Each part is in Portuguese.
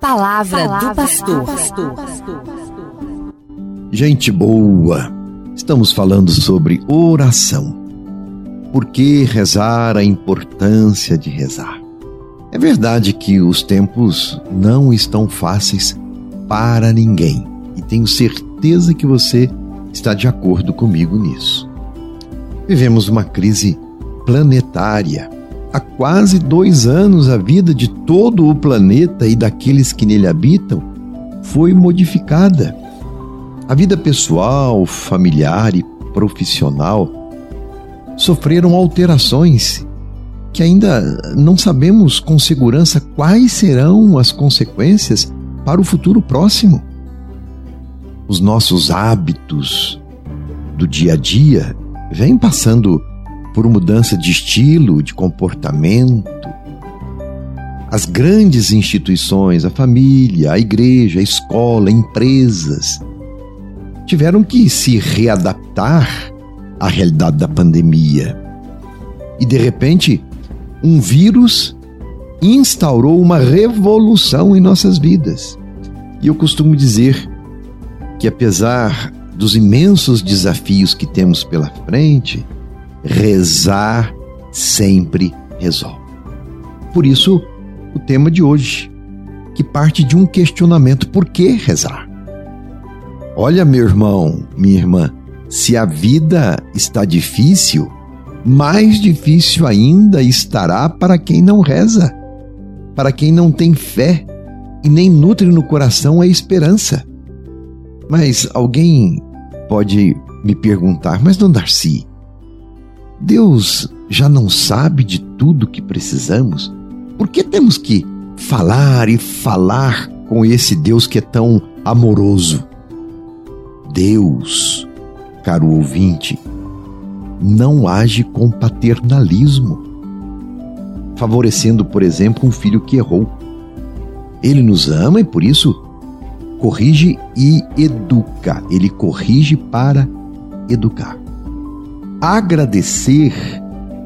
Palavra, Palavra do pastor. Gente boa, estamos falando sobre oração. Por que rezar, a importância de rezar? É verdade que os tempos não estão fáceis para ninguém e tenho certeza que você está de acordo comigo nisso. Vivemos uma crise planetária Há quase dois anos, a vida de todo o planeta e daqueles que nele habitam foi modificada. A vida pessoal, familiar e profissional sofreram alterações que ainda não sabemos com segurança quais serão as consequências para o futuro próximo. Os nossos hábitos do dia a dia vêm passando por mudança de estilo, de comportamento. As grandes instituições, a família, a igreja, a escola, empresas, tiveram que se readaptar à realidade da pandemia. E de repente, um vírus instaurou uma revolução em nossas vidas. E eu costumo dizer que, apesar dos imensos desafios que temos pela frente, rezar sempre resolve. Por isso, o tema de hoje, que parte de um questionamento: por que rezar? Olha, meu irmão, minha irmã, se a vida está difícil, mais difícil ainda estará para quem não reza, para quem não tem fé e nem nutre no coração a esperança. Mas alguém pode me perguntar, mas não Darcy, Deus já não sabe de tudo que precisamos? Por que temos que falar e falar com esse Deus que é tão amoroso? Deus, caro ouvinte, não age com paternalismo, favorecendo, por exemplo, um filho que errou. Ele nos ama e por isso corrige e educa. Ele corrige para educar agradecer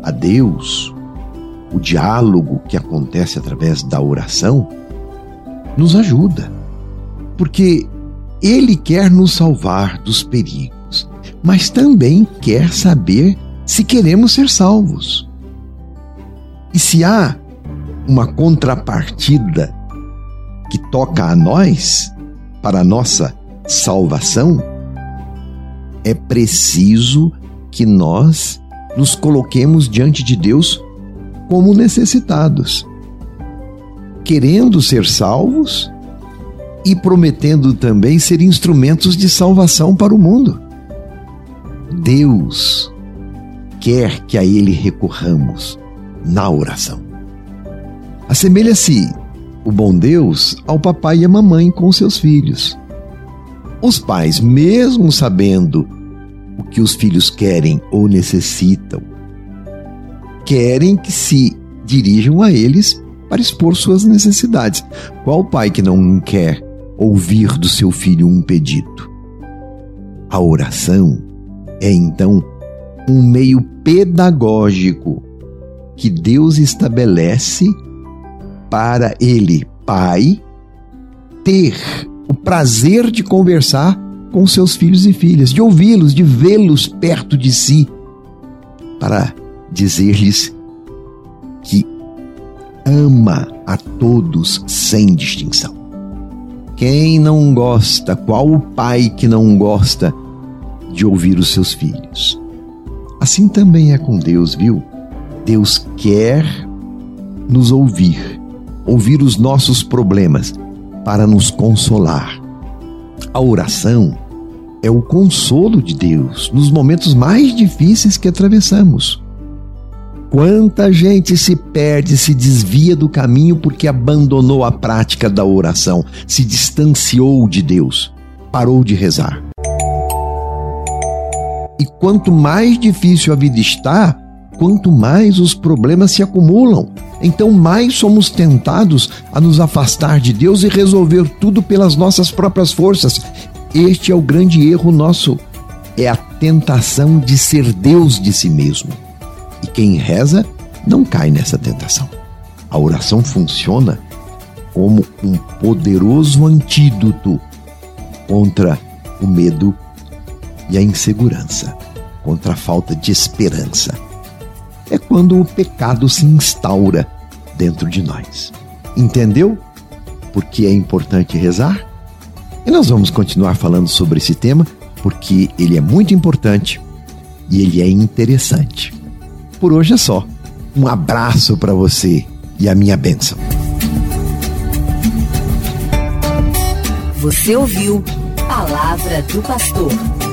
a Deus, o diálogo que acontece através da oração, nos ajuda. Porque Ele quer nos salvar dos perigos, mas também quer saber se queremos ser salvos. E se há uma contrapartida que toca a nós, para a nossa salvação, é preciso que nós nos coloquemos diante de Deus como necessitados, querendo ser salvos e prometendo também ser instrumentos de salvação para o mundo. Deus quer que a Ele recorramos na oração. Assemelha-se o bom Deus ao papai e à mamãe com seus filhos. Os pais, mesmo sabendo o que os filhos querem ou necessitam. Querem que se dirijam a eles para expor suas necessidades. Qual pai que não quer ouvir do seu filho um pedido? A oração é então um meio pedagógico que Deus estabelece para ele, pai, ter o prazer de conversar com seus filhos e filhas, de ouvi-los, de vê-los perto de si, para dizer-lhes que ama a todos sem distinção. Quem não gosta, qual o pai que não gosta de ouvir os seus filhos? Assim também é com Deus, viu? Deus quer nos ouvir, ouvir os nossos problemas para nos consolar. A oração é o consolo de Deus nos momentos mais difíceis que atravessamos. Quanta gente se perde, se desvia do caminho porque abandonou a prática da oração, se distanciou de Deus, parou de rezar. E quanto mais difícil a vida está, quanto mais os problemas se acumulam. Então, mais somos tentados a nos afastar de Deus e resolver tudo pelas nossas próprias forças, este é o grande erro nosso. É a tentação de ser Deus de si mesmo. E quem reza não cai nessa tentação. A oração funciona como um poderoso antídoto contra o medo e a insegurança, contra a falta de esperança. É quando o pecado se instaura dentro de nós. Entendeu por que é importante rezar? E nós vamos continuar falando sobre esse tema porque ele é muito importante e ele é interessante. Por hoje é só. Um abraço para você e a minha bênção. Você ouviu Palavra do Pastor.